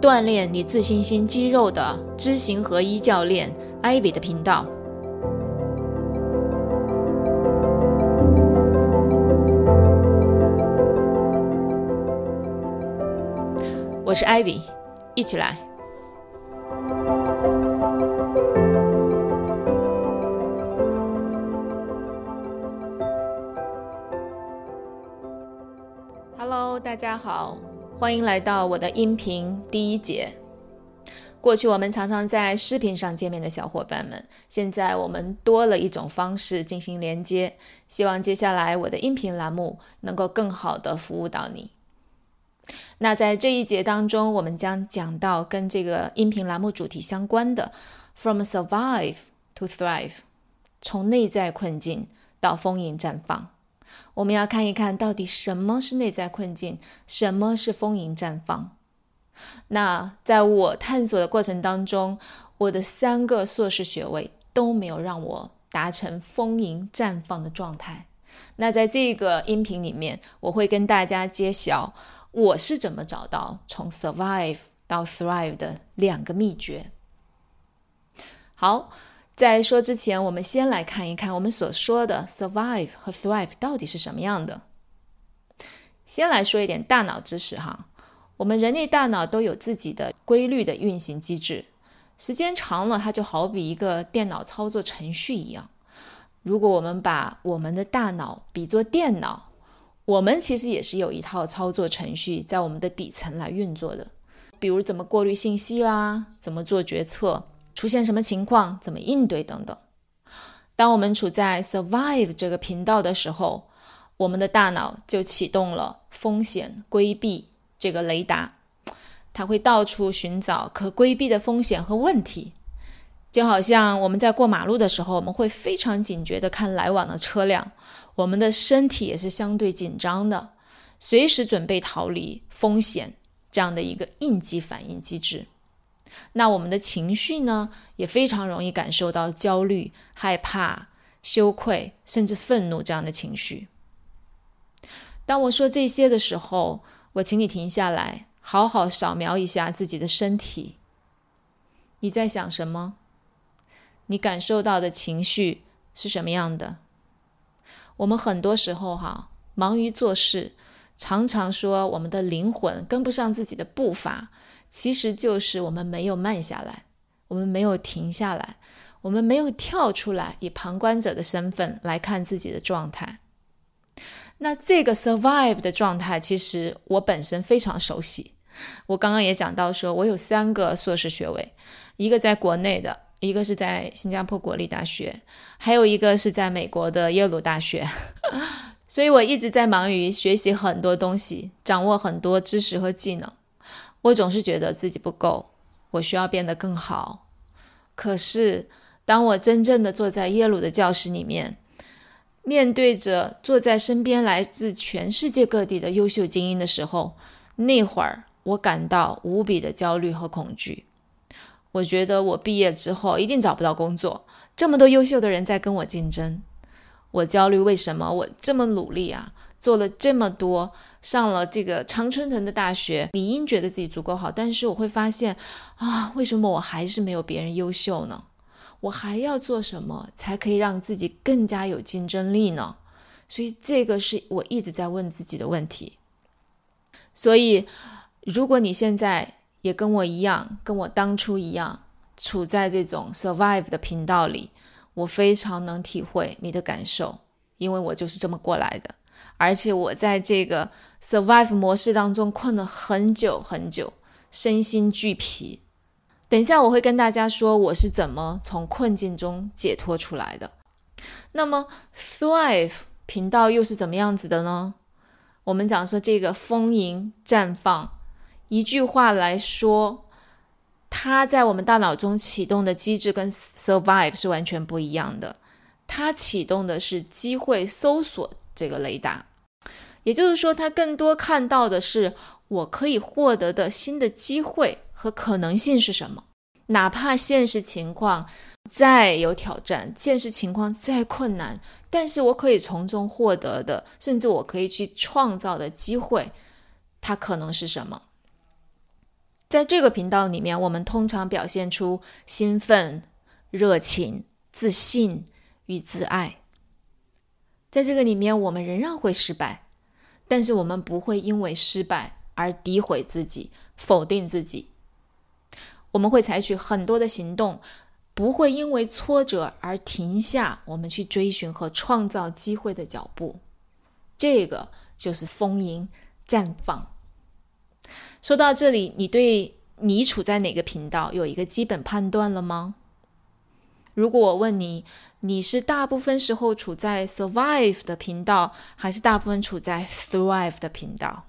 锻炼你自信心肌肉的知行合一教练 Ivy 的频道。我是 Ivy，一起来。大家好，欢迎来到我的音频第一节。过去我们常常在视频上见面的小伙伴们，现在我们多了一种方式进行连接，希望接下来我的音频栏目能够更好的服务到你。那在这一节当中，我们将讲到跟这个音频栏目主题相关的，From survive to thrive，从内在困境到丰盈绽放。我们要看一看到底什么是内在困境，什么是丰盈绽放。那在我探索的过程当中，我的三个硕士学位都没有让我达成丰盈绽放的状态。那在这个音频里面，我会跟大家揭晓。我是怎么找到从 survive 到 thrive 的两个秘诀？好，在说之前，我们先来看一看我们所说的 survive 和 thrive 到底是什么样的。先来说一点大脑知识哈，我们人类大脑都有自己的规律的运行机制，时间长了，它就好比一个电脑操作程序一样。如果我们把我们的大脑比作电脑，我们其实也是有一套操作程序在我们的底层来运作的，比如怎么过滤信息啦，怎么做决策，出现什么情况怎么应对等等。当我们处在 survive 这个频道的时候，我们的大脑就启动了风险规避这个雷达，它会到处寻找可规避的风险和问题。就好像我们在过马路的时候，我们会非常警觉地看来往的车辆，我们的身体也是相对紧张的，随时准备逃离风险这样的一个应急反应机制。那我们的情绪呢，也非常容易感受到焦虑、害怕、羞愧，甚至愤怒这样的情绪。当我说这些的时候，我请你停下来，好好扫描一下自己的身体，你在想什么？你感受到的情绪是什么样的？我们很多时候哈忙于做事，常常说我们的灵魂跟不上自己的步伐，其实就是我们没有慢下来，我们没有停下来，我们没有跳出来以旁观者的身份来看自己的状态。那这个 survive 的状态，其实我本身非常熟悉。我刚刚也讲到说，我有三个硕士学位，一个在国内的。一个是在新加坡国立大学，还有一个是在美国的耶鲁大学，所以我一直在忙于学习很多东西，掌握很多知识和技能。我总是觉得自己不够，我需要变得更好。可是，当我真正的坐在耶鲁的教室里面，面对着坐在身边来自全世界各地的优秀精英的时候，那会儿我感到无比的焦虑和恐惧。我觉得我毕业之后一定找不到工作，这么多优秀的人在跟我竞争，我焦虑。为什么我这么努力啊，做了这么多，上了这个常春藤的大学，理应觉得自己足够好，但是我会发现啊，为什么我还是没有别人优秀呢？我还要做什么才可以让自己更加有竞争力呢？所以这个是我一直在问自己的问题。所以，如果你现在，也跟我一样，跟我当初一样，处在这种 survive 的频道里，我非常能体会你的感受，因为我就是这么过来的。而且我在这个 survive 模式当中困了很久很久，身心俱疲。等一下我会跟大家说我是怎么从困境中解脱出来的。那么 thrive 频道又是怎么样子的呢？我们讲说这个丰盈绽放。一句话来说，它在我们大脑中启动的机制跟 survive 是完全不一样的。它启动的是机会搜索这个雷达，也就是说，他更多看到的是我可以获得的新的机会和可能性是什么。哪怕现实情况再有挑战，现实情况再困难，但是我可以从中获得的，甚至我可以去创造的机会，它可能是什么？在这个频道里面，我们通常表现出兴奋、热情、自信。与自爱，在这个里面，我们仍然会失败，但是我们不会因为失败而诋毁自己、否定自己。我们会采取很多的行动，不会因为挫折而停下我们去追寻和创造机会的脚步。这个就是丰盈绽放。说到这里，你对你处在哪个频道有一个基本判断了吗？如果我问你，你是大部分时候处在 survive 的频道，还是大部分处在 thrive 的频道？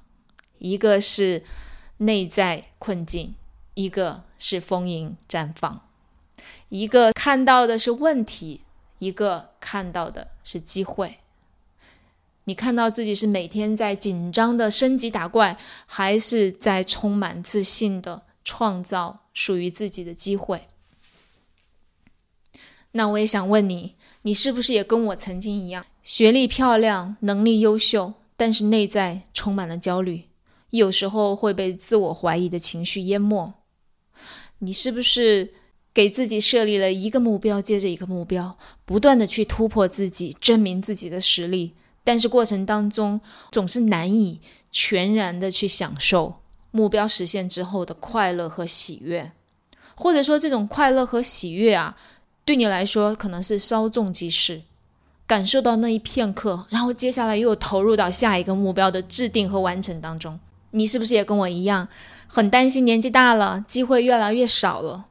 一个是内在困境，一个是丰盈绽放，一个看到的是问题，一个看到的是机会。你看到自己是每天在紧张的升级打怪，还是在充满自信的创造属于自己的机会？那我也想问你，你是不是也跟我曾经一样，学历漂亮，能力优秀，但是内在充满了焦虑，有时候会被自我怀疑的情绪淹没？你是不是给自己设立了一个目标接着一个目标，不断的去突破自己，证明自己的实力，但是过程当中总是难以全然的去享受目标实现之后的快乐和喜悦，或者说这种快乐和喜悦啊？对你来说，可能是稍纵即逝，感受到那一片刻，然后接下来又投入到下一个目标的制定和完成当中。你是不是也跟我一样，很担心年纪大了，机会越来越少了？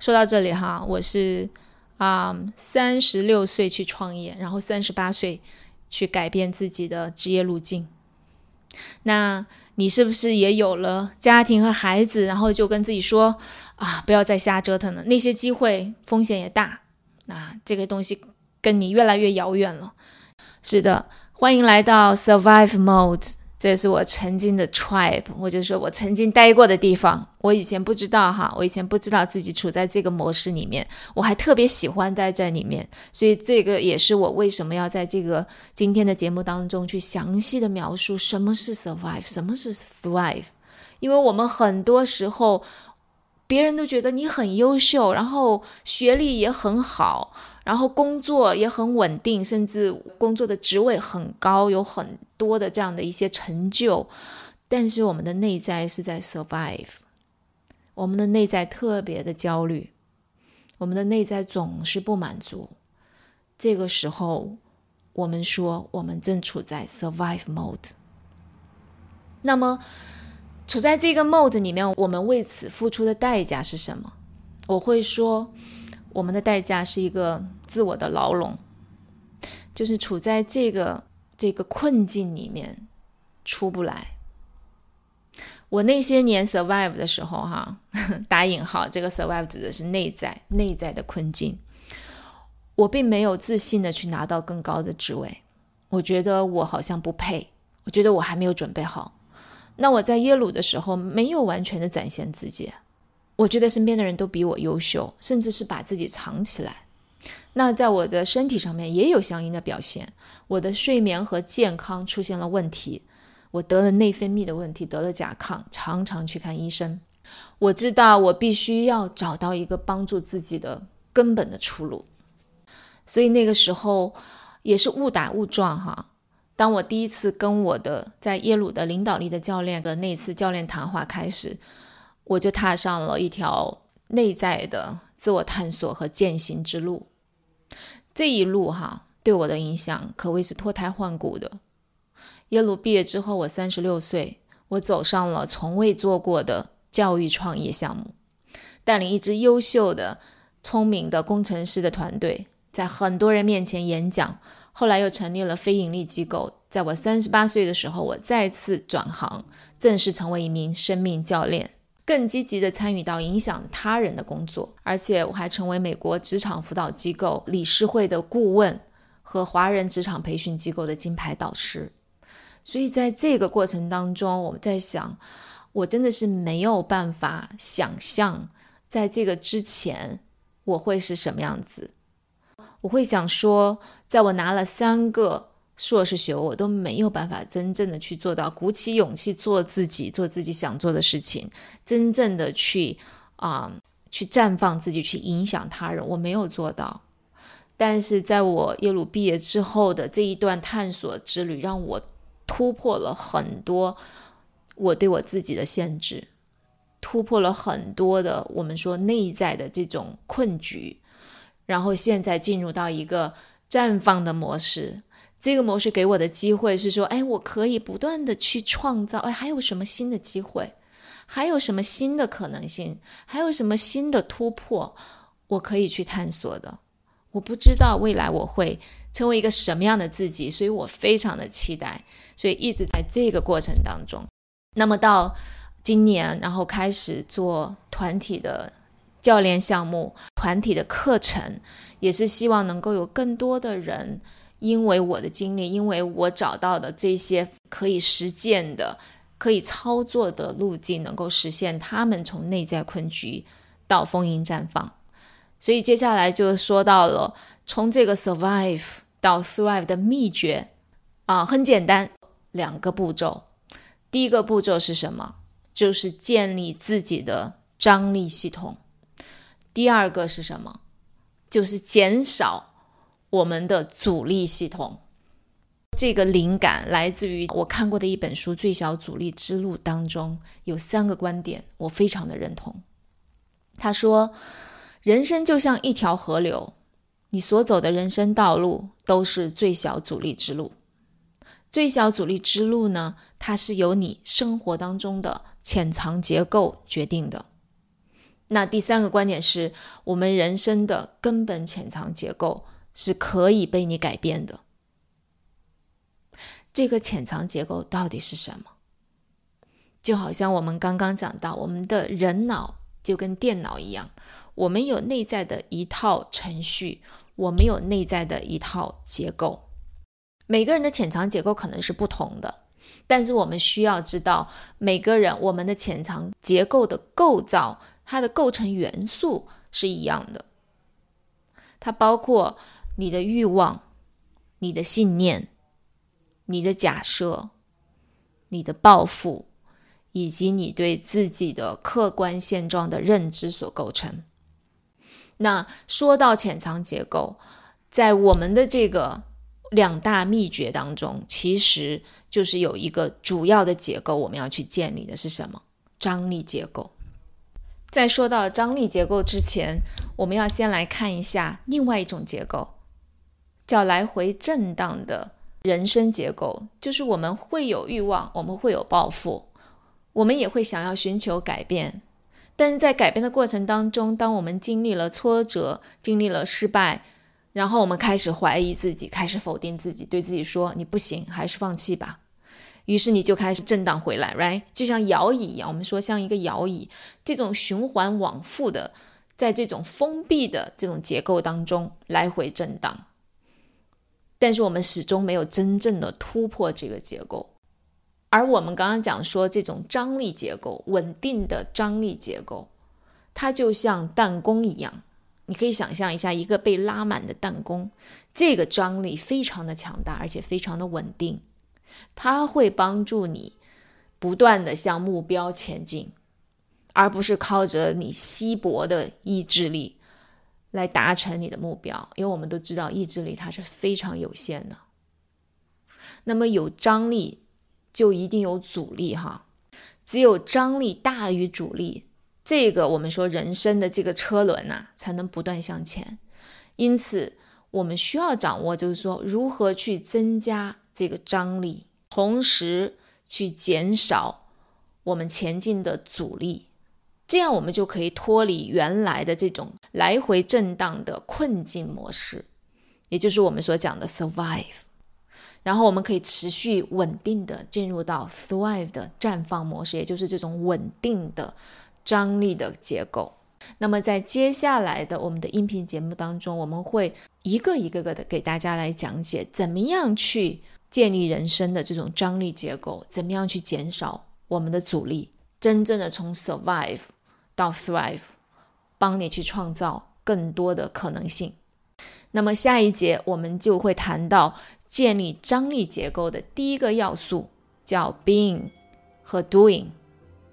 说到这里哈，我是啊，三十六岁去创业，然后三十八岁去改变自己的职业路径。那。你是不是也有了家庭和孩子，然后就跟自己说啊，不要再瞎折腾了，那些机会风险也大，啊，这个东西跟你越来越遥远了。是的，欢迎来到 Survive Mode。这是我曾经的 tribe，我就说我曾经待过的地方。我以前不知道哈，我以前不知道自己处在这个模式里面，我还特别喜欢待在里面。所以这个也是我为什么要在这个今天的节目当中去详细的描述什么是 survive，什么是 thrive。因为我们很多时候，别人都觉得你很优秀，然后学历也很好。然后工作也很稳定，甚至工作的职位很高，有很多的这样的一些成就。但是我们的内在是在 survive，我们的内在特别的焦虑，我们的内在总是不满足。这个时候，我们说我们正处在 survive mode。那么，处在这个 mode 里面，我们为此付出的代价是什么？我会说。我们的代价是一个自我的牢笼，就是处在这个这个困境里面出不来。我那些年 survive 的时候，哈，打引号，这个 survive 指的是内在内在的困境。我并没有自信的去拿到更高的职位，我觉得我好像不配，我觉得我还没有准备好。那我在耶鲁的时候，没有完全的展现自己。我觉得身边的人都比我优秀，甚至是把自己藏起来。那在我的身体上面也有相应的表现，我的睡眠和健康出现了问题，我得了内分泌的问题，得了甲亢，常常去看医生。我知道我必须要找到一个帮助自己的根本的出路，所以那个时候也是误打误撞哈。当我第一次跟我的在耶鲁的领导力的教练的那次教练谈话开始。我就踏上了一条内在的自我探索和践行之路。这一路哈，对我的影响可谓是脱胎换骨的。耶鲁毕业之后，我三十六岁，我走上了从未做过的教育创业项目，带领一支优秀的、聪明的工程师的团队，在很多人面前演讲。后来又成立了非盈利机构。在我三十八岁的时候，我再次转行，正式成为一名生命教练。更积极的参与到影响他人的工作，而且我还成为美国职场辅导机构理事会的顾问和华人职场培训机构的金牌导师。所以在这个过程当中，我们在想，我真的是没有办法想象，在这个之前我会是什么样子。我会想说，在我拿了三个。硕士学位我都没有办法真正的去做到，鼓起勇气做自己，做自己想做的事情，真正的去啊，去绽放自己，去影响他人，我没有做到。但是在我耶鲁毕业之后的这一段探索之旅，让我突破了很多我对我自己的限制，突破了很多的我们说内在的这种困局，然后现在进入到一个绽放的模式。这个模式给我的机会是说，哎，我可以不断的去创造，哎，还有什么新的机会，还有什么新的可能性，还有什么新的突破，我可以去探索的。我不知道未来我会成为一个什么样的自己，所以我非常的期待，所以一直在这个过程当中。那么到今年，然后开始做团体的教练项目、团体的课程，也是希望能够有更多的人。因为我的经历，因为我找到的这些可以实践的、可以操作的路径，能够实现他们从内在困局到丰盈绽放。所以接下来就说到了从这个 survive 到 thrive 的秘诀啊，很简单，两个步骤。第一个步骤是什么？就是建立自己的张力系统。第二个是什么？就是减少。我们的阻力系统，这个灵感来自于我看过的一本书《最小阻力之路》当中有三个观点，我非常的认同。他说，人生就像一条河流，你所走的人生道路都是最小阻力之路。最小阻力之路呢，它是由你生活当中的潜藏结构决定的。那第三个观点是我们人生的根本潜藏结构。是可以被你改变的。这个潜藏结构到底是什么？就好像我们刚刚讲到，我们的人脑就跟电脑一样，我们有内在的一套程序，我们有内在的一套结构。每个人的潜藏结构可能是不同的，但是我们需要知道，每个人我们的潜藏结构的构造，它的构成元素是一样的，它包括。你的欲望、你的信念、你的假设、你的抱负，以及你对自己的客观现状的认知所构成。那说到潜藏结构，在我们的这个两大秘诀当中，其实就是有一个主要的结构，我们要去建立的是什么？张力结构。在说到张力结构之前，我们要先来看一下另外一种结构。叫来回震荡的人生结构，就是我们会有欲望，我们会有抱负，我们也会想要寻求改变。但是在改变的过程当中，当我们经历了挫折，经历了失败，然后我们开始怀疑自己，开始否定自己，对自己说你不行，还是放弃吧。于是你就开始震荡回来，right？就像摇椅一样，我们说像一个摇椅，这种循环往复的，在这种封闭的这种结构当中来回震荡。但是我们始终没有真正的突破这个结构，而我们刚刚讲说这种张力结构，稳定的张力结构，它就像弹弓一样，你可以想象一下一个被拉满的弹弓，这个张力非常的强大，而且非常的稳定，它会帮助你不断的向目标前进，而不是靠着你稀薄的意志力。来达成你的目标，因为我们都知道意志力它是非常有限的。那么有张力就一定有阻力哈，只有张力大于阻力，这个我们说人生的这个车轮呐才能不断向前。因此，我们需要掌握就是说如何去增加这个张力，同时去减少我们前进的阻力。这样我们就可以脱离原来的这种来回震荡的困境模式，也就是我们所讲的 survive，然后我们可以持续稳定的进入到 thrive 的绽放模式，也就是这种稳定的张力的结构。那么在接下来的我们的音频节目当中，我们会一个一个个的给大家来讲解，怎么样去建立人生的这种张力结构，怎么样去减少我们的阻力，真正的从 survive 到 thrive，帮你去创造更多的可能性。那么下一节我们就会谈到建立张力结构的第一个要素，叫 being 和 doing。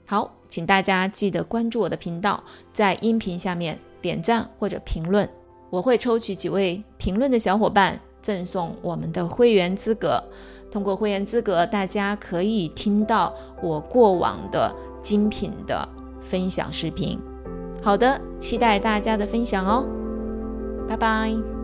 好。请大家记得关注我的频道，在音频下面点赞或者评论，我会抽取几位评论的小伙伴赠送我们的会员资格。通过会员资格，大家可以听到我过往的精品的分享视频。好的，期待大家的分享哦，拜拜。